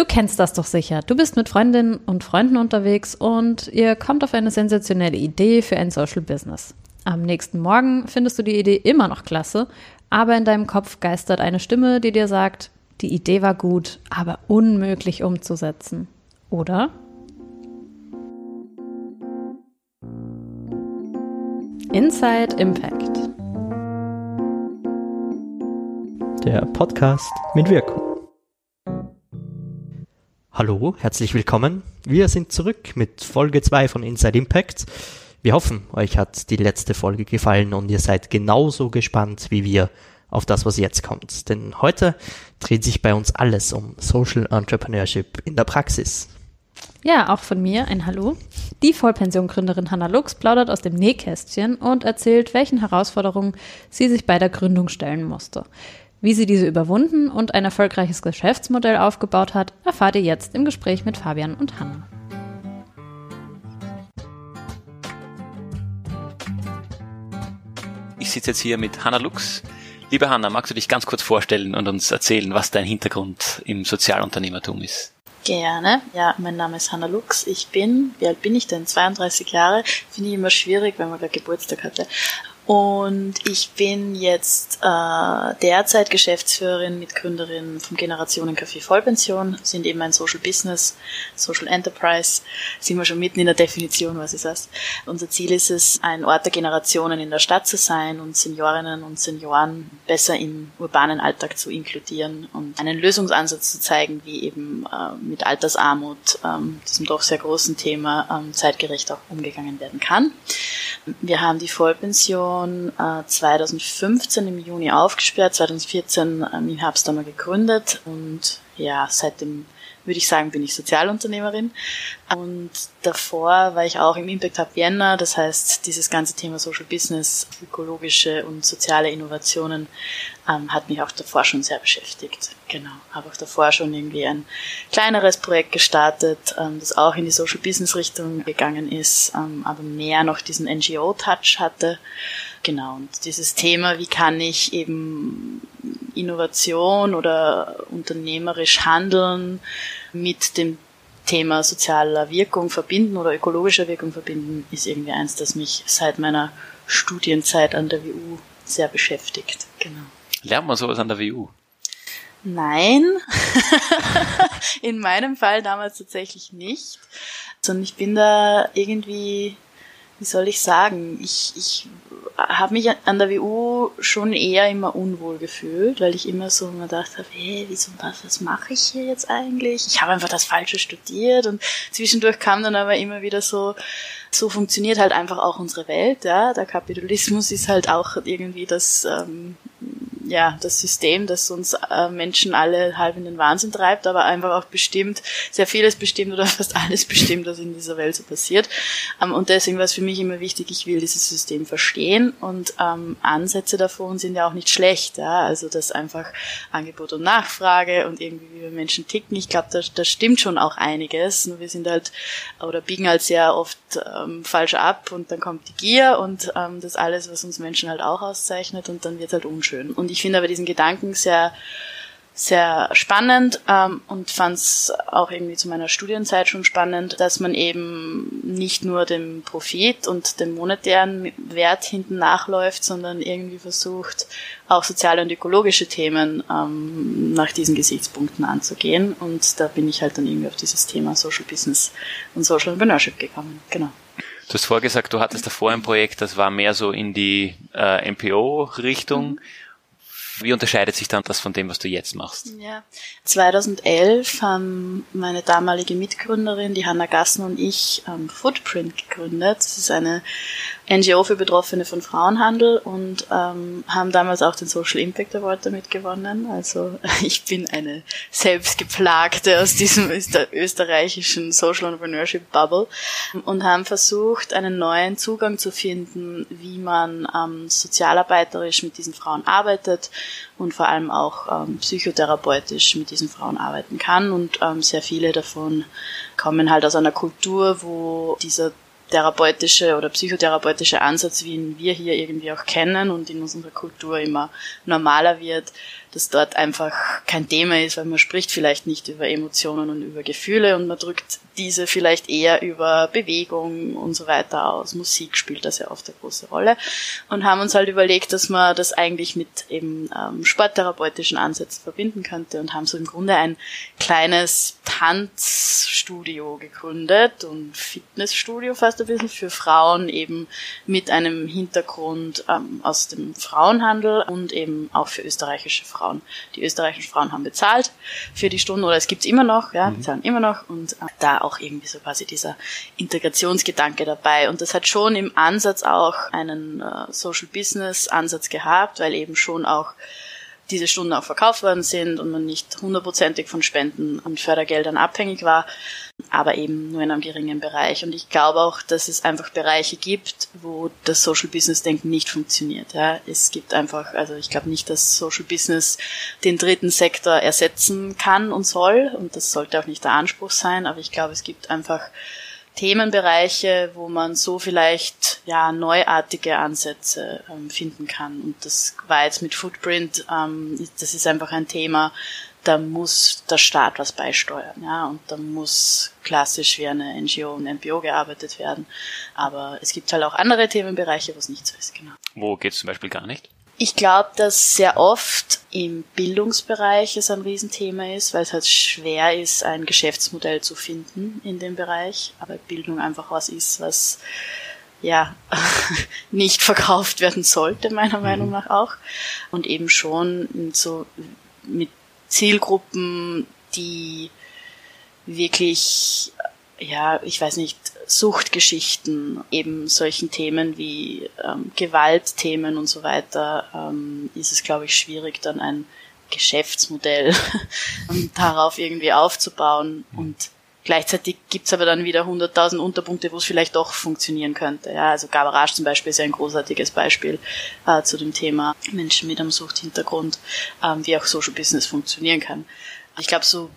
Du kennst das doch sicher. Du bist mit Freundinnen und Freunden unterwegs und ihr kommt auf eine sensationelle Idee für ein Social Business. Am nächsten Morgen findest du die Idee immer noch klasse, aber in deinem Kopf geistert eine Stimme, die dir sagt, die Idee war gut, aber unmöglich umzusetzen. Oder? Inside Impact. Der Podcast mit Wirkung. Hallo, herzlich willkommen. Wir sind zurück mit Folge 2 von Inside Impact. Wir hoffen, euch hat die letzte Folge gefallen und ihr seid genauso gespannt wie wir auf das, was jetzt kommt. Denn heute dreht sich bei uns alles um Social Entrepreneurship in der Praxis. Ja, auch von mir ein Hallo. Die Vollpensiongründerin Hanna Lux plaudert aus dem Nähkästchen und erzählt, welchen Herausforderungen sie sich bei der Gründung stellen musste. Wie sie diese überwunden und ein erfolgreiches Geschäftsmodell aufgebaut hat, erfahrt ihr jetzt im Gespräch mit Fabian und Hanna. Ich sitze jetzt hier mit Hanna Lux. Liebe Hanna, magst du dich ganz kurz vorstellen und uns erzählen, was dein Hintergrund im Sozialunternehmertum ist? Gerne. Ja, mein Name ist Hanna Lux. Ich bin, wie alt bin ich denn? 32 Jahre. Finde ich immer schwierig, wenn man da Geburtstag hatte. Und ich bin jetzt äh, derzeit Geschäftsführerin, Mitgründerin vom Generationencafé Vollpension, sind eben ein Social Business, Social Enterprise, sind wir schon mitten in der Definition, was ist das? Unser Ziel ist es, ein Ort der Generationen in der Stadt zu sein und Seniorinnen und Senioren besser im urbanen Alltag zu inkludieren und einen Lösungsansatz zu zeigen, wie eben äh, mit Altersarmut, ähm, diesem doch sehr großen Thema, ähm, zeitgerecht auch umgegangen werden kann. Wir haben die Vollpension äh, 2015 im Juni aufgesperrt, 2014 ähm, im Herbst einmal gegründet und ja, seitdem würde ich sagen, bin ich Sozialunternehmerin. Und davor war ich auch im Impact Hub Vienna, das heißt, dieses ganze Thema Social Business, ökologische und soziale Innovationen ähm, hat mich auch davor schon sehr beschäftigt. Genau, habe auch davor schon irgendwie ein kleineres Projekt gestartet, ähm, das auch in die Social Business Richtung gegangen ist, ähm, aber mehr noch diesen NGO-Touch hatte. Genau, und dieses Thema, wie kann ich eben Innovation oder unternehmerisch handeln mit dem Thema sozialer Wirkung verbinden oder ökologischer Wirkung verbinden, ist irgendwie eins, das mich seit meiner Studienzeit an der WU sehr beschäftigt. Genau. Lernt man sowas an der WU? Nein, in meinem Fall damals tatsächlich nicht, sondern ich bin da irgendwie wie soll ich sagen, ich, ich habe mich an der WU schon eher immer unwohl gefühlt, weil ich immer so immer gedacht habe, hey, wieso, was, was mache ich hier jetzt eigentlich? Ich habe einfach das Falsche studiert und zwischendurch kam dann aber immer wieder so, so funktioniert halt einfach auch unsere Welt, ja. Der Kapitalismus ist halt auch irgendwie das ähm, ja, das System, das uns äh, Menschen alle halb in den Wahnsinn treibt, aber einfach auch bestimmt, sehr vieles bestimmt oder fast alles bestimmt, was in dieser Welt so passiert. Ähm, und deswegen war es für mich immer wichtig, ich will dieses System verstehen und ähm, Ansätze davon sind ja auch nicht schlecht. Ja? Also das einfach Angebot und Nachfrage und irgendwie wie wir Menschen ticken. Ich glaube, da, da stimmt schon auch einiges. Nur wir sind halt oder biegen halt sehr oft ähm, falsch ab und dann kommt die Gier und ähm, das alles, was uns Menschen halt auch auszeichnet und dann wird halt unschön. Und ich ich finde aber diesen Gedanken sehr, sehr spannend ähm, und fand es auch irgendwie zu meiner Studienzeit schon spannend, dass man eben nicht nur dem Profit und dem monetären Wert hinten nachläuft, sondern irgendwie versucht, auch soziale und ökologische Themen ähm, nach diesen Gesichtspunkten anzugehen. Und da bin ich halt dann irgendwie auf dieses Thema Social Business und Social Entrepreneurship gekommen. Genau. Du hast vorgesagt, du hattest davor ein Projekt, das war mehr so in die äh, MPO-Richtung. Mhm. Wie unterscheidet sich dann das von dem, was du jetzt machst? Ja, 2011 haben meine damalige Mitgründerin, die Hanna Gassen und ich ähm, Footprint gegründet. Das ist eine NGO für Betroffene von Frauenhandel und ähm, haben damals auch den Social Impact Award damit gewonnen. Also ich bin eine selbstgeplagte aus diesem österreichischen Social Entrepreneurship Bubble und haben versucht, einen neuen Zugang zu finden, wie man ähm, sozialarbeiterisch mit diesen Frauen arbeitet und vor allem auch ähm, psychotherapeutisch mit diesen Frauen arbeiten kann. Und ähm, sehr viele davon kommen halt aus einer Kultur, wo dieser therapeutische oder psychotherapeutische Ansatz, wie ihn wir hier irgendwie auch kennen und in unserer Kultur immer normaler wird, dass dort einfach kein Thema ist, weil man spricht vielleicht nicht über Emotionen und über Gefühle und man drückt diese vielleicht eher über Bewegung und so weiter aus. Musik spielt da sehr oft eine große Rolle und haben uns halt überlegt, dass man das eigentlich mit eben ähm, sporttherapeutischen Ansätzen verbinden könnte und haben so im Grunde ein kleines Tanzstudio gegründet und Fitnessstudio fast ein bisschen für Frauen eben mit einem Hintergrund ähm, aus dem Frauenhandel und eben auch für österreichische Frauen. Die österreichischen Frauen haben bezahlt für die Stunden oder es gibt's immer noch, ja, mhm. bezahlen immer noch und äh, da auch irgendwie so quasi dieser Integrationsgedanke dabei. Und das hat schon im Ansatz auch einen äh, Social Business Ansatz gehabt, weil eben schon auch diese Stunden auch verkauft worden sind und man nicht hundertprozentig von Spenden und Fördergeldern abhängig war, aber eben nur in einem geringen Bereich. Und ich glaube auch, dass es einfach Bereiche gibt, wo das Social Business Denken nicht funktioniert. Ja, es gibt einfach, also ich glaube nicht, dass Social Business den dritten Sektor ersetzen kann und soll. Und das sollte auch nicht der Anspruch sein. Aber ich glaube, es gibt einfach Themenbereiche, wo man so vielleicht ja neuartige Ansätze ähm, finden kann. Und das war jetzt mit Footprint, ähm, das ist einfach ein Thema, da muss der Staat was beisteuern, ja, und da muss klassisch wie eine NGO und NPO gearbeitet werden. Aber es gibt halt auch andere Themenbereiche, wo es nicht so ist, genau. Wo geht es zum Beispiel gar nicht? Ich glaube, dass sehr oft im Bildungsbereich es ein Riesenthema ist, weil es halt schwer ist, ein Geschäftsmodell zu finden in dem Bereich. Aber Bildung einfach was ist, was ja nicht verkauft werden sollte, meiner mhm. Meinung nach auch. Und eben schon so mit Zielgruppen, die wirklich ja, ich weiß nicht, Suchtgeschichten, eben solchen Themen wie ähm, Gewaltthemen und so weiter, ähm, ist es, glaube ich, schwierig, dann ein Geschäftsmodell darauf irgendwie aufzubauen. Und gleichzeitig gibt's aber dann wieder 100.000 Unterpunkte, wo es vielleicht doch funktionieren könnte. Ja, also Gabarage zum Beispiel ist ja ein großartiges Beispiel äh, zu dem Thema Menschen mit einem Suchthintergrund, ähm, wie auch Social Business funktionieren kann. Ich glaube, so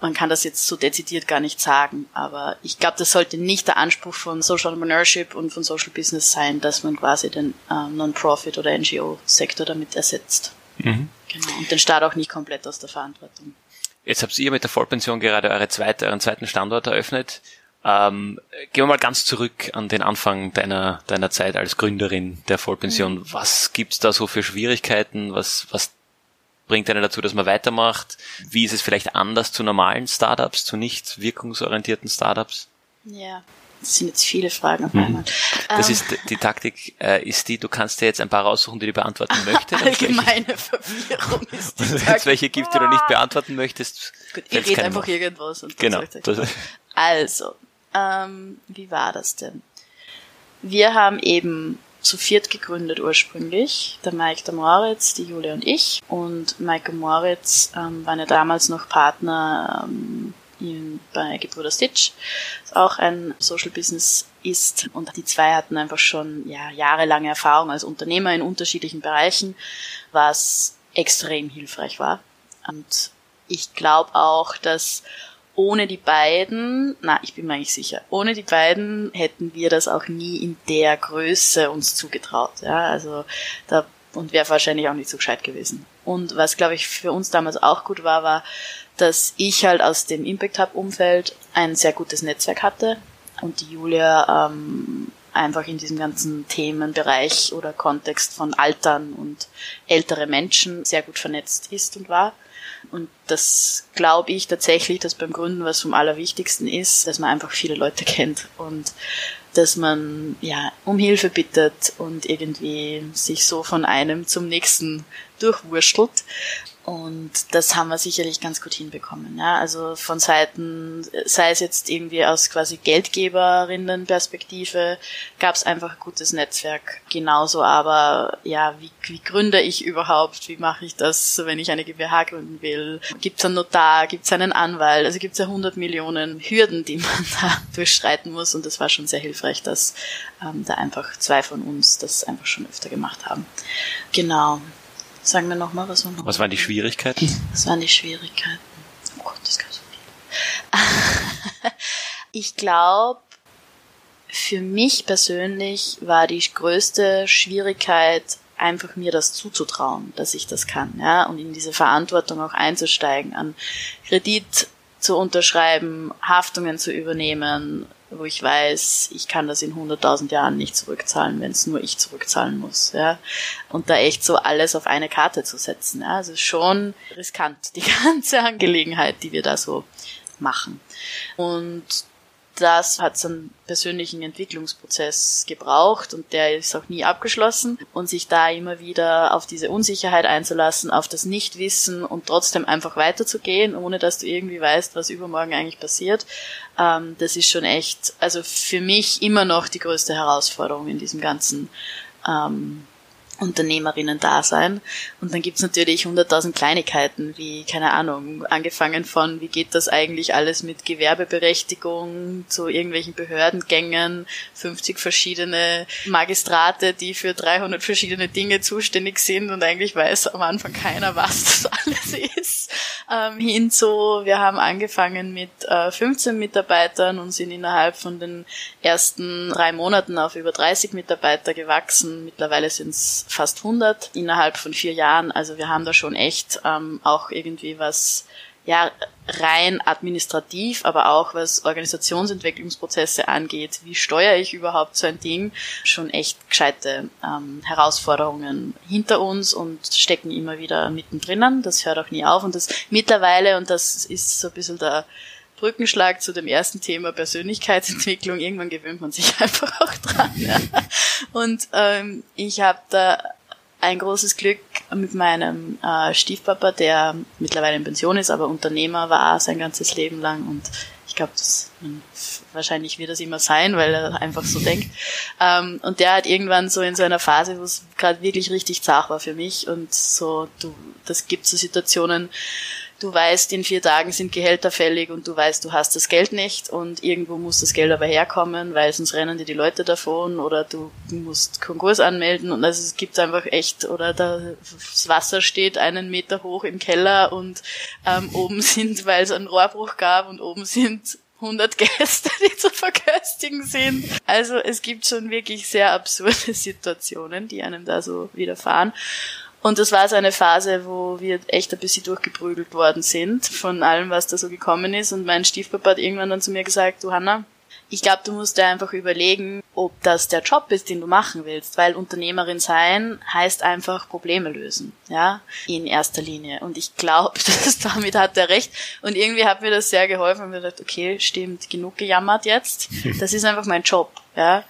man kann das jetzt so dezidiert gar nicht sagen, aber ich glaube, das sollte nicht der Anspruch von Social Entrepreneurship und von Social Business sein, dass man quasi den äh, Non-Profit oder NGO-Sektor damit ersetzt. Mhm. Genau. Und den Staat auch nicht komplett aus der Verantwortung. Jetzt habt ihr mit der Vollpension gerade eure zweite, euren zweiten Standort eröffnet. Ähm, gehen wir mal ganz zurück an den Anfang deiner, deiner Zeit als Gründerin der Vollpension. Mhm. Was gibt's da so für Schwierigkeiten? Was, was bringt einen dazu, dass man weitermacht? Wie ist es vielleicht anders zu normalen Startups, zu nicht wirkungsorientierten Startups? Ja, das sind jetzt viele Fragen auf mhm. einmal. Das ähm. ist die Taktik, äh, ist die, du kannst dir jetzt ein paar raussuchen, die du beantworten möchtest. Allgemeine welche, Verwirrung ist die Wenn es welche gibt, die du nicht beantworten möchtest. Gut, ihr redet einfach mehr. irgendwas. Und genau. Also, ähm, wie war das denn? Wir haben eben zu viert gegründet ursprünglich. Der Mike, der Moritz, die Julia und ich. Und Mike und Moritz ähm, waren ja damals noch Partner ähm, in, bei Gebrüder Stitch, das auch ein Social Business ist. Und die zwei hatten einfach schon ja, jahrelange Erfahrung als Unternehmer in unterschiedlichen Bereichen, was extrem hilfreich war. Und ich glaube auch, dass ohne die beiden, na, ich bin mir eigentlich sicher, ohne die beiden hätten wir das auch nie in der Größe uns zugetraut. Ja, also da und wäre wahrscheinlich auch nicht so gescheit gewesen. Und was, glaube ich, für uns damals auch gut war, war, dass ich halt aus dem Impact Hub Umfeld ein sehr gutes Netzwerk hatte und die Julia ähm, einfach in diesem ganzen Themenbereich oder Kontext von Altern und ältere Menschen sehr gut vernetzt ist und war. Und das glaube ich tatsächlich, dass beim Gründen was vom Allerwichtigsten ist, dass man einfach viele Leute kennt und dass man ja um Hilfe bittet und irgendwie sich so von einem zum nächsten durchwurschtelt. Und das haben wir sicherlich ganz gut hinbekommen. Ja? Also von Seiten, sei es jetzt irgendwie aus quasi Geldgeberinnenperspektive, gab es einfach ein gutes Netzwerk. Genauso aber, ja, wie, wie gründe ich überhaupt? Wie mache ich das, wenn ich eine GmbH gründen will? Gibt es einen Notar? Gibt es einen Anwalt? Also gibt es ja 100 Millionen Hürden, die man da durchschreiten muss. Und das war schon sehr hilfreich, dass ähm, da einfach zwei von uns das einfach schon öfter gemacht haben. Genau. Sagen wir nochmal, was war noch? Was waren die Schwierigkeiten? Was waren die Schwierigkeiten? Oh Gott, das gab so viel. ich glaube, für mich persönlich war die größte Schwierigkeit einfach mir das zuzutrauen, dass ich das kann, ja, und in diese Verantwortung auch einzusteigen, an Kredit zu unterschreiben, Haftungen zu übernehmen, wo ich weiß, ich kann das in 100.000 Jahren nicht zurückzahlen, wenn es nur ich zurückzahlen muss, ja. Und da echt so alles auf eine Karte zu setzen, ja. Also schon riskant, die ganze Angelegenheit, die wir da so machen. Und das hat so einen persönlichen Entwicklungsprozess gebraucht und der ist auch nie abgeschlossen. Und sich da immer wieder auf diese Unsicherheit einzulassen, auf das Nichtwissen und trotzdem einfach weiterzugehen, ohne dass du irgendwie weißt, was übermorgen eigentlich passiert, ähm, das ist schon echt, also für mich immer noch die größte Herausforderung in diesem ganzen ähm, Unternehmerinnen-Dasein. Und dann gibt's natürlich hunderttausend Kleinigkeiten, wie, keine Ahnung, angefangen von, wie geht das eigentlich alles mit Gewerbeberechtigung zu irgendwelchen Behördengängen, 50 verschiedene Magistrate, die für 300 verschiedene Dinge zuständig sind und eigentlich weiß am Anfang keiner, was das alles ist, ähm, hin zu, wir haben angefangen mit äh, 15 Mitarbeitern und sind innerhalb von den ersten drei Monaten auf über 30 Mitarbeiter gewachsen. Mittlerweile sind's fast 100 innerhalb von vier Jahren. Also wir haben da schon echt ähm, auch irgendwie was ja rein administrativ, aber auch was Organisationsentwicklungsprozesse angeht, wie steuere ich überhaupt so ein Ding, schon echt gescheite ähm, Herausforderungen hinter uns und stecken immer wieder mittendrin. Das hört auch nie auf und das mittlerweile, und das ist so ein bisschen der Brückenschlag zu dem ersten Thema Persönlichkeitsentwicklung. Irgendwann gewöhnt man sich einfach auch dran. Ja. Und ähm, ich habe da ein großes Glück mit meinem äh, Stiefpapa, der mittlerweile in Pension ist, aber Unternehmer war sein ganzes Leben lang und ich glaube, wahrscheinlich wird das immer sein, weil er einfach so denkt. Ähm, und der hat irgendwann so in so einer Phase, wo es gerade wirklich richtig zart war für mich und so, du, das gibt so Situationen, du weißt, in vier Tagen sind Gehälter fällig und du weißt, du hast das Geld nicht und irgendwo muss das Geld aber herkommen, weil sonst rennen dir die Leute davon oder du musst Konkurs anmelden und also es gibt einfach echt, oder das Wasser steht einen Meter hoch im Keller und ähm, oben sind, weil es einen Rohrbruch gab und oben sind 100 Gäste, die zu verköstigen sind. Also es gibt schon wirklich sehr absurde Situationen, die einem da so widerfahren. Und das war so eine Phase, wo wir echt ein bisschen durchgeprügelt worden sind von allem, was da so gekommen ist. Und mein Stiefpapa hat irgendwann dann zu mir gesagt, du Hanna, ich glaube, du musst dir einfach überlegen, ob das der Job ist, den du machen willst, weil Unternehmerin sein heißt einfach Probleme lösen, ja, in erster Linie. Und ich glaube, damit hat er recht. Und irgendwie hat mir das sehr geholfen und mir gedacht, okay, stimmt, genug gejammert jetzt. Das ist einfach mein Job, ja.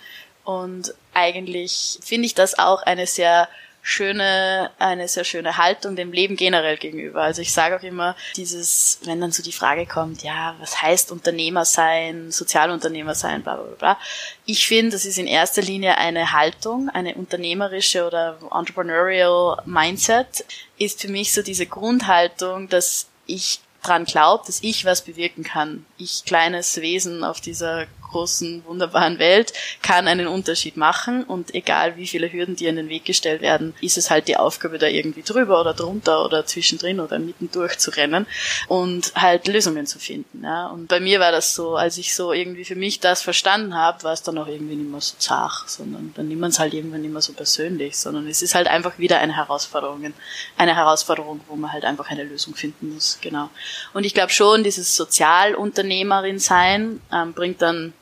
Und eigentlich finde ich das auch eine sehr schöne, eine sehr schöne Haltung dem Leben generell gegenüber. Also ich sage auch immer, dieses, wenn dann so die Frage kommt, ja, was heißt Unternehmer sein, Sozialunternehmer sein, bla bla bla. Ich finde, das ist in erster Linie eine Haltung, eine unternehmerische oder entrepreneurial Mindset, ist für mich so diese Grundhaltung, dass ich dran glaube, dass ich was bewirken kann. Ich kleines Wesen auf dieser großen, wunderbaren Welt kann einen Unterschied machen und egal wie viele Hürden dir in den Weg gestellt werden, ist es halt die Aufgabe, da irgendwie drüber oder drunter oder zwischendrin oder mittendurch zu rennen und halt Lösungen zu finden. Ja. Und bei mir war das so, als ich so irgendwie für mich das verstanden habe, war es dann auch irgendwie nicht mehr so zart, sondern dann nimmt man es halt irgendwann nicht mehr so persönlich, sondern es ist halt einfach wieder eine Herausforderung, eine Herausforderung, wo man halt einfach eine Lösung finden muss, genau. Und ich glaube schon, dieses Sozialunternehmerin sein ähm, bringt dann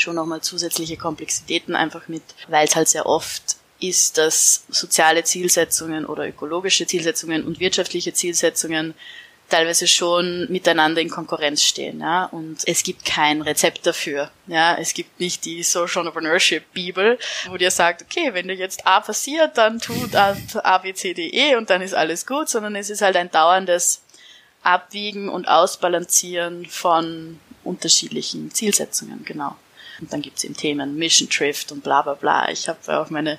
schon nochmal zusätzliche Komplexitäten einfach mit, weil es halt sehr oft ist, dass soziale Zielsetzungen oder ökologische Zielsetzungen und wirtschaftliche Zielsetzungen teilweise schon miteinander in Konkurrenz stehen, ja, und es gibt kein Rezept dafür, ja, es gibt nicht die Social Entrepreneurship Bibel, wo dir sagt, okay, wenn dir jetzt A passiert, dann tut A, A, B, C, D, E und dann ist alles gut, sondern es ist halt ein dauerndes Abwiegen und Ausbalancieren von unterschiedlichen Zielsetzungen, genau. Und dann gibt's eben Themen Mission Drift und bla bla bla. Ich habe auch meine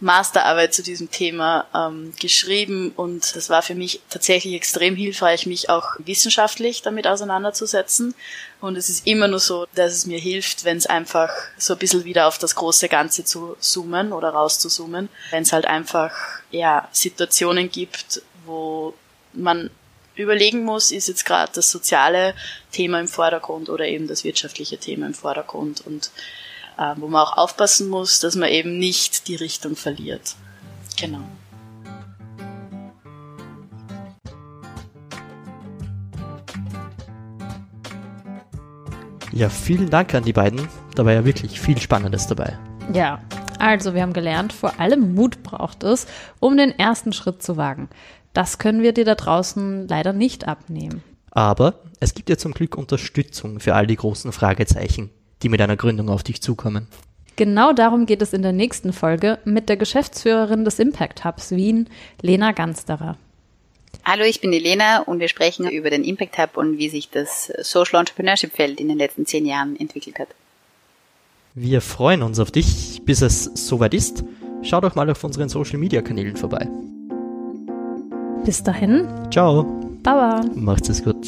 Masterarbeit zu diesem Thema ähm, geschrieben und das war für mich tatsächlich extrem hilfreich, mich auch wissenschaftlich damit auseinanderzusetzen. Und es ist immer nur so, dass es mir hilft, wenn es einfach so ein bisschen wieder auf das große Ganze zu zoomen oder rauszuzoomen. Wenn es halt einfach ja Situationen gibt, wo man überlegen muss, ist jetzt gerade das soziale Thema im Vordergrund oder eben das wirtschaftliche Thema im Vordergrund und äh, wo man auch aufpassen muss, dass man eben nicht die Richtung verliert. Genau. Ja, vielen Dank an die beiden. Da war ja wirklich viel Spannendes dabei. Ja, also wir haben gelernt, vor allem Mut braucht es, um den ersten Schritt zu wagen. Das können wir dir da draußen leider nicht abnehmen. Aber es gibt ja zum Glück Unterstützung für all die großen Fragezeichen, die mit einer Gründung auf dich zukommen. Genau darum geht es in der nächsten Folge mit der Geschäftsführerin des Impact Hubs Wien, Lena Gansterer. Hallo, ich bin die Lena und wir sprechen über den Impact Hub und wie sich das Social Entrepreneurship Feld in den letzten zehn Jahren entwickelt hat. Wir freuen uns auf dich, bis es soweit ist. Schau doch mal auf unseren Social Media Kanälen vorbei. Bis dahin. Ciao. Baba. Macht's es gut.